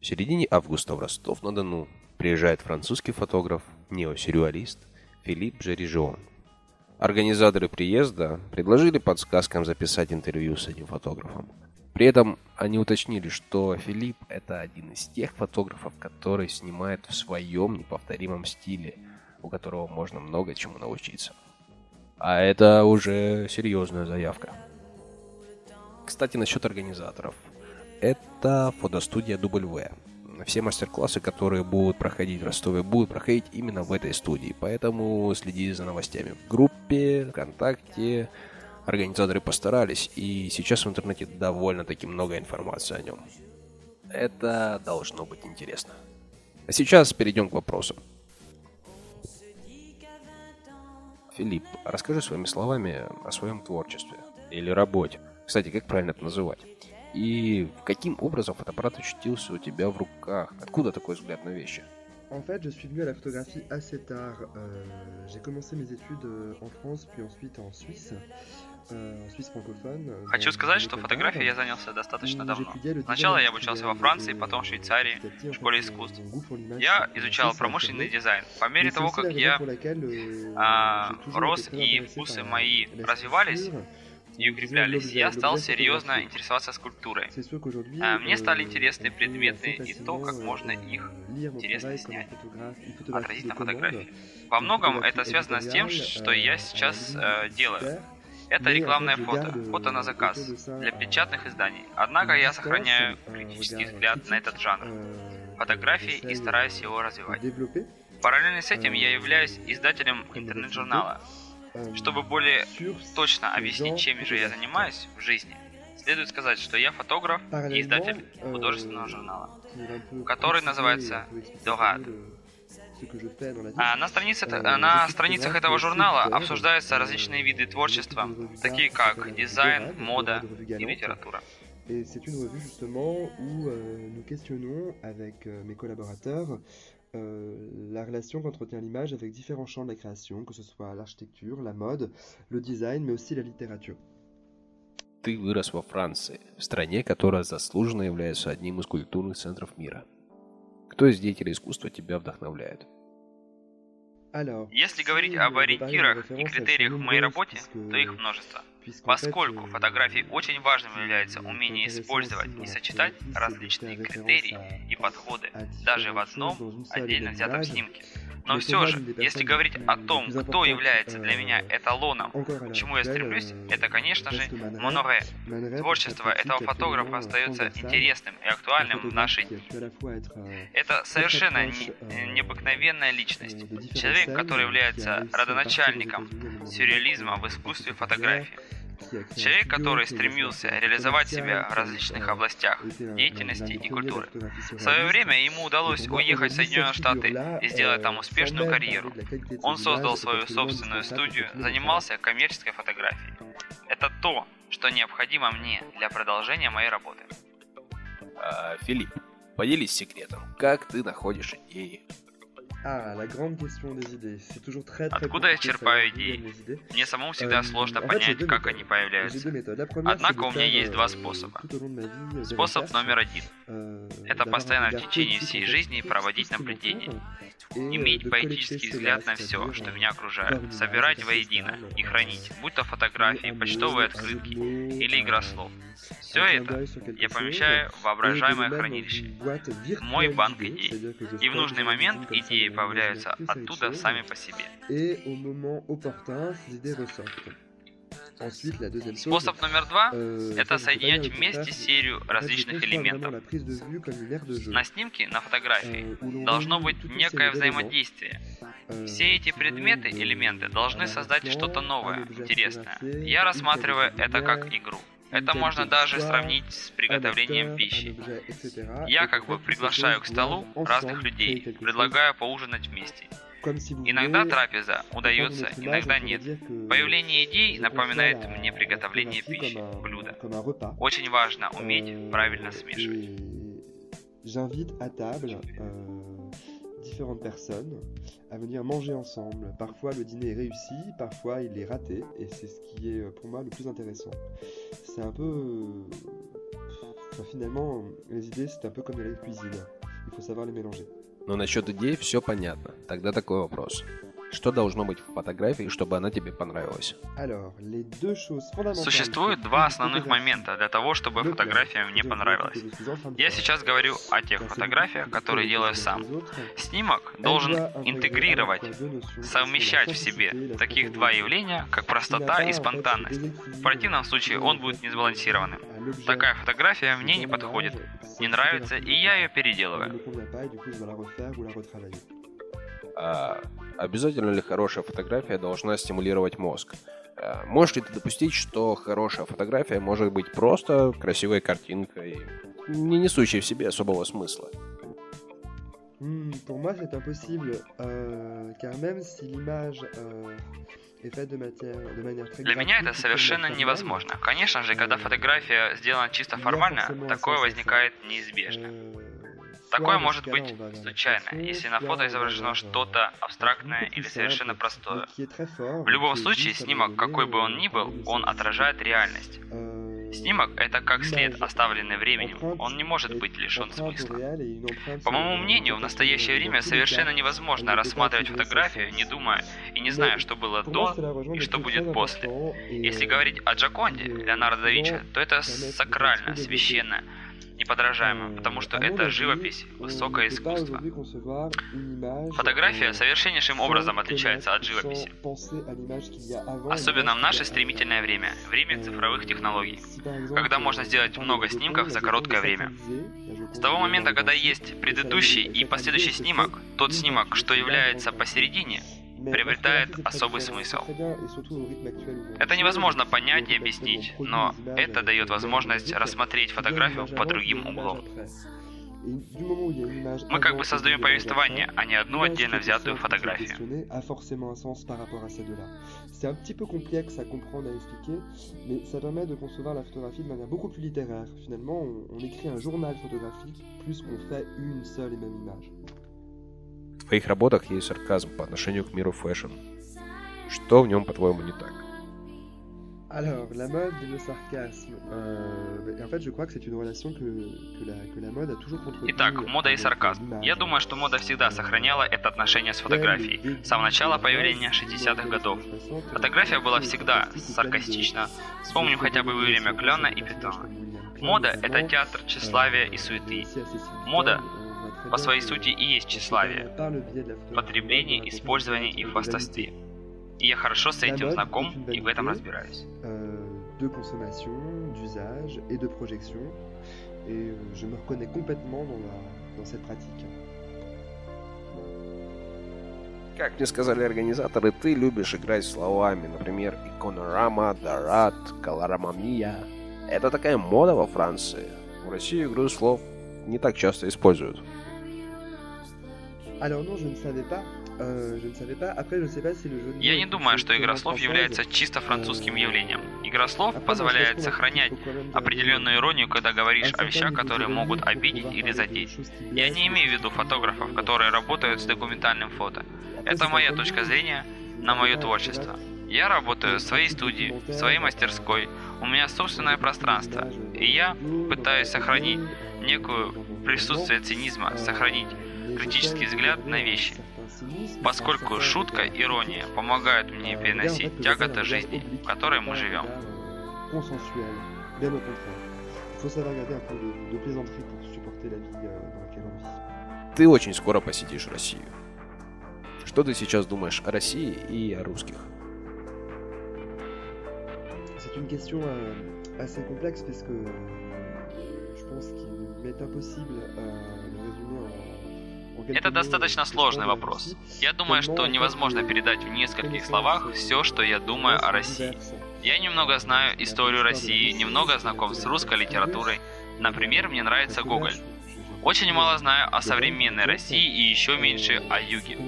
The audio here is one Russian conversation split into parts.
В середине августа в Ростов-на-Дону приезжает французский фотограф, неосюрреалист Филипп Жерижон. Организаторы приезда предложили подсказкам записать интервью с этим фотографом. При этом они уточнили, что Филипп – это один из тех фотографов, который снимает в своем неповторимом стиле, у которого можно много чему научиться. А это уже серьезная заявка. Кстати, насчет организаторов. Это фотостудия W. Все мастер-классы, которые будут проходить в Ростове, будут проходить именно в этой студии. Поэтому следи за новостями в группе, ВКонтакте, Организаторы постарались, и сейчас в интернете довольно-таки много информации о нем. Это должно быть интересно. А сейчас перейдем к вопросам. Филипп, расскажи своими словами о своем творчестве или работе. Кстати, как правильно это называть? И каким образом фотоаппарат очутился у тебя в руках? Откуда такой взгляд на вещи? En fait, je suis venu à la photographie assez tard. Euh, j'ai commencé mes études euh, en France, puis ensuite en Suisse. Euh, Хочу сказать, что фотографией я занялся достаточно давно. Сначала я обучался во Франции, потом в Швейцарии, в школе искусств. Я изучал промышленный дизайн. По мере того, как я а, рос и вкусы мои развивались, и укреплялись, я стал серьезно интересоваться скульптурой. А, мне стали интересны предметы и то, как можно их интересно снять, отразить на фотографии. Во многом это связано с тем, что я сейчас э, делаю. Это рекламное фото, фото на заказ, для печатных изданий. Однако я сохраняю критический взгляд на этот жанр фотографии и стараюсь его развивать. Параллельно с этим я являюсь издателем интернет-журнала. Чтобы более точно объяснить, чем же я занимаюсь в жизни, следует сказать, что я фотограф и издатель художественного журнала, который называется «Дорад». А на, странице, на страницах этого журнала обсуждаются различные виды творчества, такие как дизайн, мода и литература. Et c'est une revue justement où euh, nous questionnons avec euh, mes collaborateurs euh, la relation qu'entretient l'image avec différents champs de la création, que ce soit l'architecture, la mode, le design, mais aussi la littérature. Ты вырос во Франции, в стране, которая заслуженно является одним из культурных центров мира. Кто из деятелей искусства тебя вдохновляет? Если говорить об ориентирах и критериях в моей работе, то их множество. Поскольку фотографии очень важным является умение использовать и сочетать различные критерии и подходы даже в одном отдельно взятом снимке. Но все же, если говорить о том, кто является для меня эталоном, к чему я стремлюсь, это, конечно же, Моноре. Творчество этого фотографа остается интересным и актуальным в наши дни. Это совершенно не, необыкновенная личность. Человек, который является родоначальником сюрреализма в искусстве фотографии. Человек, который стремился реализовать себя в различных областях деятельности и культуры. В свое время ему удалось уехать в Соединенные Штаты и сделать там успешную карьеру. Он создал свою собственную студию, занимался коммерческой фотографией. Это то, что необходимо мне для продолжения моей работы. А, Филипп, поделись секретом. Как ты находишь идеи? Ah, la grande question des idées. C'est toujours très, très Откуда я черпаю идеи? Мне самому всегда сложно понять, как они появляются. Однако у меня есть два способа. Способ номер один. Это постоянно в течение всей жизни проводить наблюдения. Иметь поэтический взгляд на все, что меня окружает. Собирать воедино и хранить, будь то фотографии, почтовые открытки или игра слов. Все это я помещаю в воображаемое хранилище, мой банк идей. И в нужный момент идеи появляются оттуда сами по себе. Способ номер два euh, – это соединять вместе серию различных элементов. На снимке, на фотографии, euh, должно быть некое взаимодействие. Euh, Все эти предметы, элементы должны создать что-то новое, интересное. Я рассматриваю это как игру. Это можно даже сравнить с приготовлением пищи. Я как бы приглашаю к столу разных людей, предлагаю поужинать вместе. Иногда трапеза удается, иногда нет. Появление идей напоминает мне приготовление пищи, блюда. Очень важно уметь правильно смешивать. différentes personnes à venir manger ensemble. Parfois le dîner est réussi, parfois il est raté, et c'est ce qui est pour moi le plus intéressant. C'est un peu finalement, les idées, c'est un peu comme la cuisine. Il faut savoir les mélanger. Но насчет идей все понятно. Тогда такой вопрос. Что должно быть в фотографии, чтобы она тебе понравилась? Существует два основных момента для того, чтобы фотография мне понравилась. Я сейчас говорю о тех фотографиях, которые делаю сам. Снимок должен интегрировать, совмещать в себе таких два явления, как простота и спонтанность. В противном случае он будет несбалансированным. Такая фотография мне не подходит, не нравится, и я ее переделываю. А обязательно ли хорошая фотография должна стимулировать мозг? А можешь ли ты допустить, что хорошая фотография может быть просто красивой картинкой, не несущей в себе особого смысла? Pour moi, c'est impossible, euh, car même si l'image euh, Для меня это совершенно невозможно. Конечно же, когда фотография сделана чисто формально, такое возникает неизбежно. Euh, Такое может быть случайно, если на фото изображено что-то абстрактное или совершенно простое. В любом случае, снимок, какой бы он ни был, он отражает реальность. Снимок — это как след, оставленный временем. Он не может быть лишен смысла. По моему мнению, в настоящее время совершенно невозможно рассматривать фотографию, не думая и не зная, что было до и что будет после. Если говорить о Джаконде, Леонардо да Винчи, то это сакрально, священно, неподражаемо, потому что это живопись, высокое искусство. Фотография совершеннейшим образом отличается от живописи. Особенно в наше стремительное время, время цифровых технологий, когда можно сделать много снимков за короткое время. С того момента, когда есть предыдущий и последующий снимок, тот снимок, что является посередине, приобретает особый смысл. Это невозможно понять и объяснить, но это дает возможность рассмотреть фотографию под другим углом. Мы как бы создаем повествование, а не одну отдельно взятую фотографию. В твоих работах есть сарказм по отношению к миру fashion. Что в нем, по-твоему, не так? Alors, la mode et le sarcasme. Euh, en fait, je crois que c'est une relation que, que, la, que la mode a toujours entretenu. Итак, мода и сарказм. Я думаю, что мода всегда сохраняла это отношение с фотографией. С самого начала появления 60-х годов. Фотография была всегда саркастична. Вспомним хотя бы время Кляйна и Ньютона. Мода — это театр тщеславия и суеты. Мода по своей сути и есть тщеславие, потребление, использование и хвастовстве. И я хорошо с этим знаком и в этом разбираюсь. de consommation, d'usage et de projection. Et je me reconnais complètement dans, la, dans cette pratique. Как мне сказали организаторы, ты любишь играть словами, например, иконорама, дарат, колорамамия. Это такая мода во Франции. В России игру слов не так часто используют. Alors non, je ne savais pas. Euh, Я не думаю, что игра слов является чисто французским euh, явлением. Игра слов позволяет сохранять определенную иронию, когда говоришь о вещах, которые могут обидеть или задеть. Я не имею в виду фотографов, которые работают с документальным фото. Это моя точка зрения на мое творчество. Я работаю в своей студии, в своей мастерской, у меня собственное пространство, и я пытаюсь сохранить некую присутствие цинизма, сохранить критический взгляд на вещи, поскольку шутка, ирония помогают мне переносить тяготы жизни, в которой мы живем. Ты очень скоро посетишь Россию. Что ты сейчас думаешь о России и о русских? C'est une question euh, assez complexe parce que je pense qu'il m'est impossible euh, это достаточно сложный вопрос. Я думаю, что невозможно передать в нескольких словах все, что я думаю о России. Я немного знаю историю России, немного знаком с русской литературой. Например, мне нравится Гоголь. Очень мало знаю о современной России и еще меньше о юге.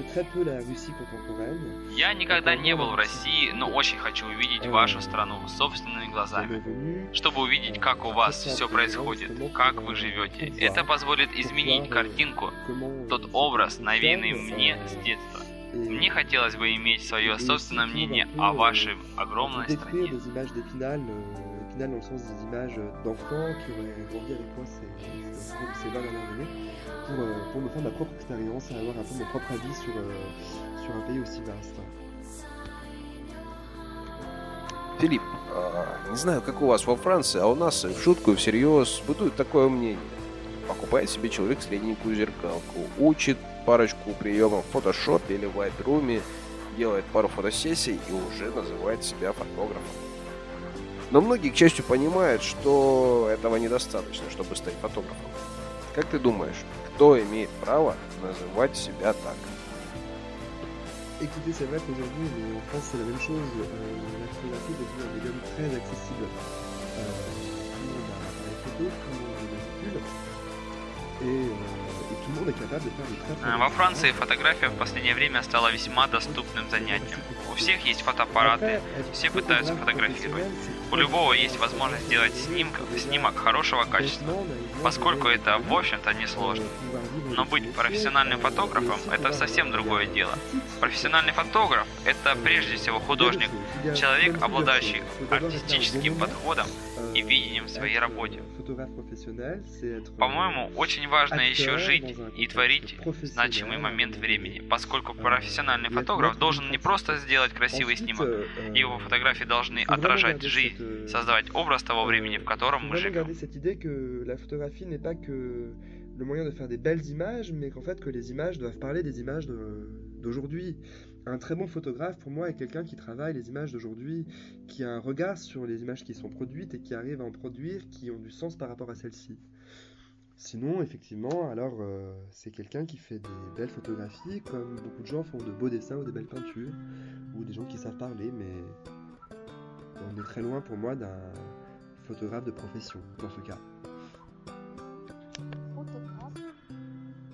Я никогда не был в России, но очень хочу увидеть вашу страну собственными глазами, чтобы увидеть, как у вас все происходит, как вы живете. Это позволит изменить картинку, тот образ, навеянный мне с детства. Мне хотелось бы иметь свое собственное мнение о вашей огромной стране. original dans le sens des images d'enfants qui auraient grandi avec moi ces, ces 20 dernières années pour, pour me faire ma propre expérience et avoir un peu mon propre avis sur, sur un pays aussi vaste. Филипп, не знаю, как у вас во Франции, а у нас в шутку и всерьез бытует такое мнение. Покупает себе человек средненькую зеркалку, учит парочку приемов в фотошопе или в Lightroom, делает пару фотосессий и уже называет себя фотографом. Но многие, к счастью, понимают, что этого недостаточно, чтобы стать фотографом. Как ты думаешь, кто имеет право называть себя так? Écoutez, c'est vrai qu'aujourd'hui, en France, c'est la même chose. La photographie devenue un médium très accessible. Et euh, Во Франции фотография в последнее время стала весьма доступным занятием. У всех есть фотоаппараты, все пытаются фотографировать. У любого есть возможность сделать снимок, снимок хорошего качества, поскольку это, в общем-то, несложно. Но быть профессиональным фотографом – это совсем другое дело. Профессиональный фотограф – это прежде всего художник, человек, обладающий артистическим подходом и видением в своей работе. По-моему, очень важно еще жить и творить значимый момент времени, поскольку профессиональный фотограф должен не просто сделать красивый снимок, его фотографии должны отражать жизнь, создавать образ того времени, в котором мы живем. le moyen de faire des belles images, mais qu'en fait que les images doivent parler des images d'aujourd'hui. Un très bon photographe, pour moi, est quelqu'un qui travaille les images d'aujourd'hui, qui a un regard sur les images qui sont produites et qui arrive à en produire qui ont du sens par rapport à celles-ci. Sinon, effectivement, alors euh, c'est quelqu'un qui fait des belles photographies, comme beaucoup de gens font de beaux dessins ou de belles peintures, ou des gens qui savent parler, mais on est très loin pour moi d'un photographe de profession, dans ce cas.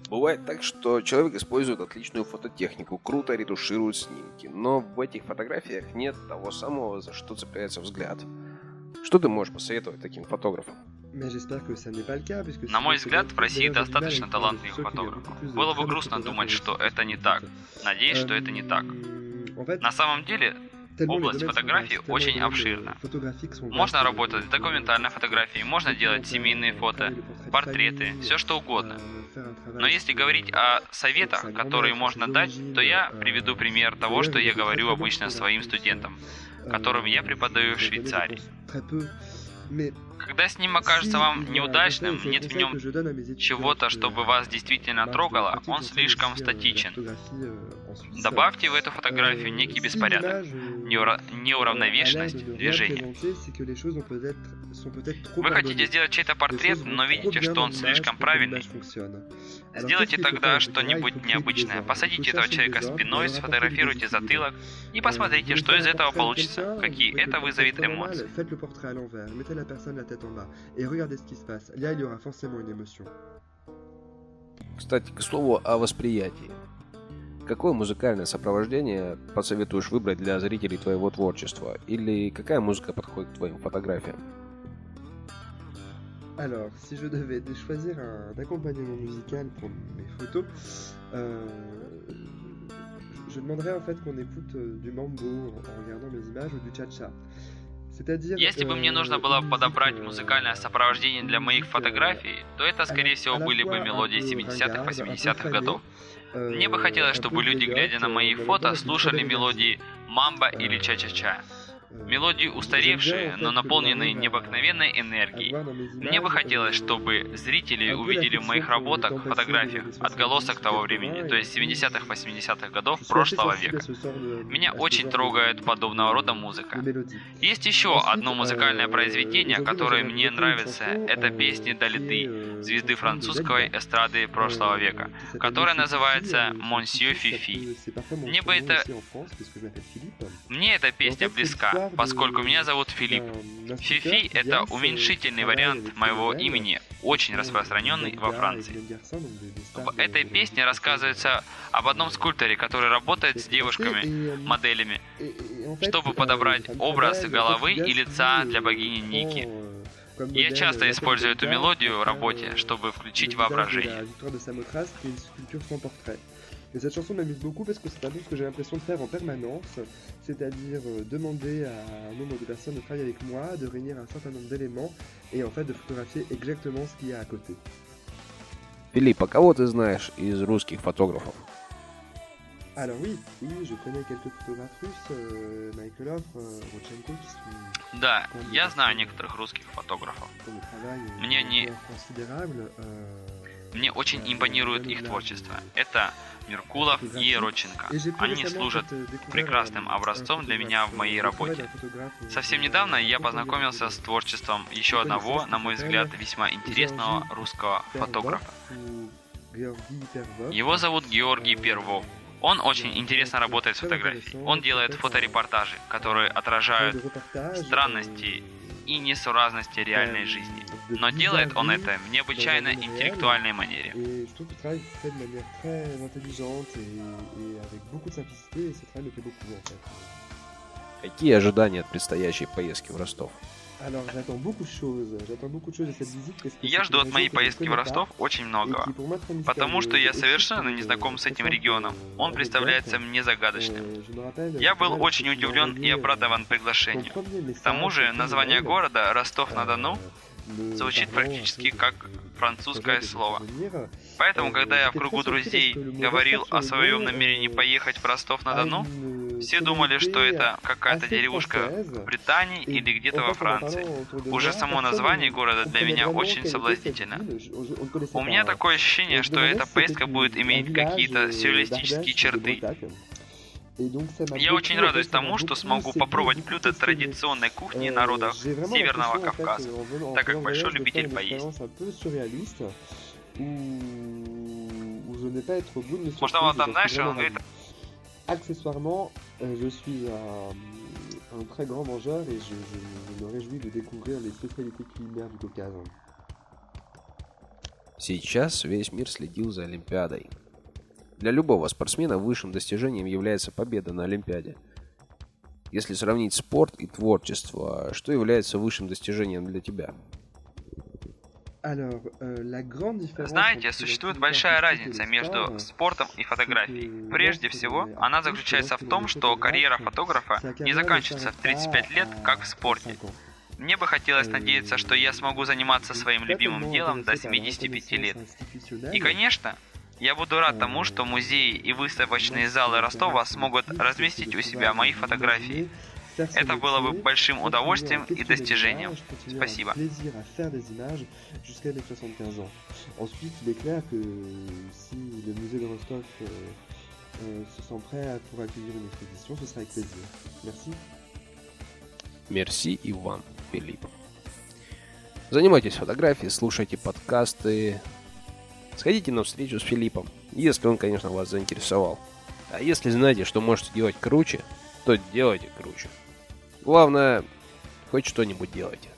Бывает так, что человек использует отличную фототехнику, круто ретуширует снимки, но в этих фотографиях нет того самого, за что цепляется взгляд. Что ты можешь посоветовать таким фотографам? На мой взгляд, в России достаточно талантливых фотографов. Было бы грустно думать, что это не так. Надеюсь, что это не так. На самом деле, Область фотографии очень обширна. Можно работать с документальной фотографией, можно делать семейные фото, портреты, все что угодно. Но если говорить о советах, которые можно дать, то я приведу пример того, что я говорю обычно своим студентам, которым я преподаю в Швейцарии. Когда снимок кажется вам неудачным, нет в нем чего-то, чтобы вас действительно трогало, он слишком статичен. Добавьте в эту фотографию некий беспорядок, неуравновешенность движения. Вы хотите сделать чей-то портрет, но видите, что он слишком правильный. Сделайте тогда что-нибудь необычное. Посадите этого человека спиной, сфотографируйте затылок и посмотрите, что из этого получится, какие это вызовет эмоции. Кстати, к слову о восприятии. Какое музыкальное сопровождение посоветуешь выбрать для зрителей твоего творчества? Или какая музыка подходит к твоим фотографиям? Alors, si je devais choisir un accompagnement musical pour mes photos, euh, je demanderais en fait qu'on écoute euh, du mambo en regardant mes images ou du cha-cha. Если бы мне нужно было подобрать музыкальное сопровождение для моих фотографий, то это, скорее всего, были бы мелодии 70-х, 80-х годов. Мне бы хотелось, чтобы люди, глядя на мои фото, слушали мелодии мамба или ча-ча-ча. Мелодии устаревшие, но наполненные необыкновенной энергией. Мне бы хотелось, чтобы зрители увидели в моих работах, фотографиях, отголосок того времени, то есть 70-х, 80-х годов прошлого века. Меня очень трогает подобного рода музыка. Есть еще одно музыкальное произведение, которое мне нравится. Это песни Далиды, звезды французской эстрады прошлого века, которая называется «Монсье Фифи». Мне бы это... Мне эта песня близка, поскольку меня зовут Филипп. Фифи – это уменьшительный вариант моего имени, очень распространенный во Франции. В этой песне рассказывается об одном скульпторе, который работает с девушками-моделями, чтобы подобрать образ головы и лица для богини Ники. Я часто использую эту мелодию в работе, чтобы включить воображение. Et cette chanson m'amuse beaucoup parce que c'est un peu ce que j'ai l'impression de faire en permanence, c'est-à-dire euh, demander à un nombre de personnes de travailler avec moi, de réunir un certain nombre d'éléments et en fait de photographier exactement ce qu'il y a à côté. Philippe, а кого ты знаешь из русских фотографов? Alors oui, oui, je connais quelques photographes russes, euh, Michaelov, euh, Rodchenko, qui sont... Да, я знаю некоторых русских фотографов. Мне они... Мне очень импонирует их творчество. Это Меркулов и Родченко. Они служат прекрасным образцом для меня в моей работе. Совсем недавно я познакомился с творчеством еще одного, на мой взгляд, весьма интересного русского фотографа. Его зовут Георгий Первов. Он очень интересно работает с фотографией. Он делает фоторепортажи, которые отражают странности и несуразности реальной жизни. Но делает он это в необычайно интеллектуальной манере. Какие ожидания от предстоящей поездки в Ростов? Я жду от моей поездки в Ростов очень многого, потому что я совершенно не знаком с этим регионом. Он представляется мне загадочным. Euh, я был очень удивлен и обрадован приглашению. К тому же название города Ростов-на-Дону euh, звучит практически как французское слово. Поэтому, когда я в кругу друзей говорил о своем намерении поехать в Ростов-на-Дону, все думали, что это какая-то деревушка в Британии или где-то во Франции. Уже само название города для меня очень соблазнительно. У меня такое ощущение, что эта поездка будет иметь какие-то сюрреалистические черты. Я очень радуюсь тому, что смогу попробовать блюда традиционной кухни народов Северного Кавказа, так как большой любитель поесть. Может, он там, знаешь, он говорит, Accessoirement, euh, je suis un, un, très grand mangeur et je, je, je, me réjouis de découvrir les spécialités culinaires du Caucase. Сейчас весь мир следил за Олимпиадой. Для любого спортсмена высшим достижением является победа на Олимпиаде. Если сравнить спорт и творчество, что является высшим достижением для тебя? Euh, Знаете, существует большая разница между спортом и фотографией. Прежде всего, она заключается в том, что карьера фотографа не заканчивается в 35 лет, как в спорте. Мне бы хотелось надеяться, что я смогу заниматься своим любимым делом до 75 лет. И, конечно, я буду рад тому, что музеи и выставочные залы Ростова смогут разместить у себя мои фотографии, это было бы большим удовольствием и достижением. Спасибо. Ensuite, il est clair que si le musée de Rostov euh, euh, se sent prêt pour accueillir une exposition, ce sera avec plaisir. Merci. Merci и вам, Филипп. Занимайтесь фотографией, слушайте подкасты, сходите на встречу с Филиппом, если он, конечно, вас заинтересовал. А если знаете, что можете делать круче, то делайте круче. Главное, хоть что-нибудь делайте.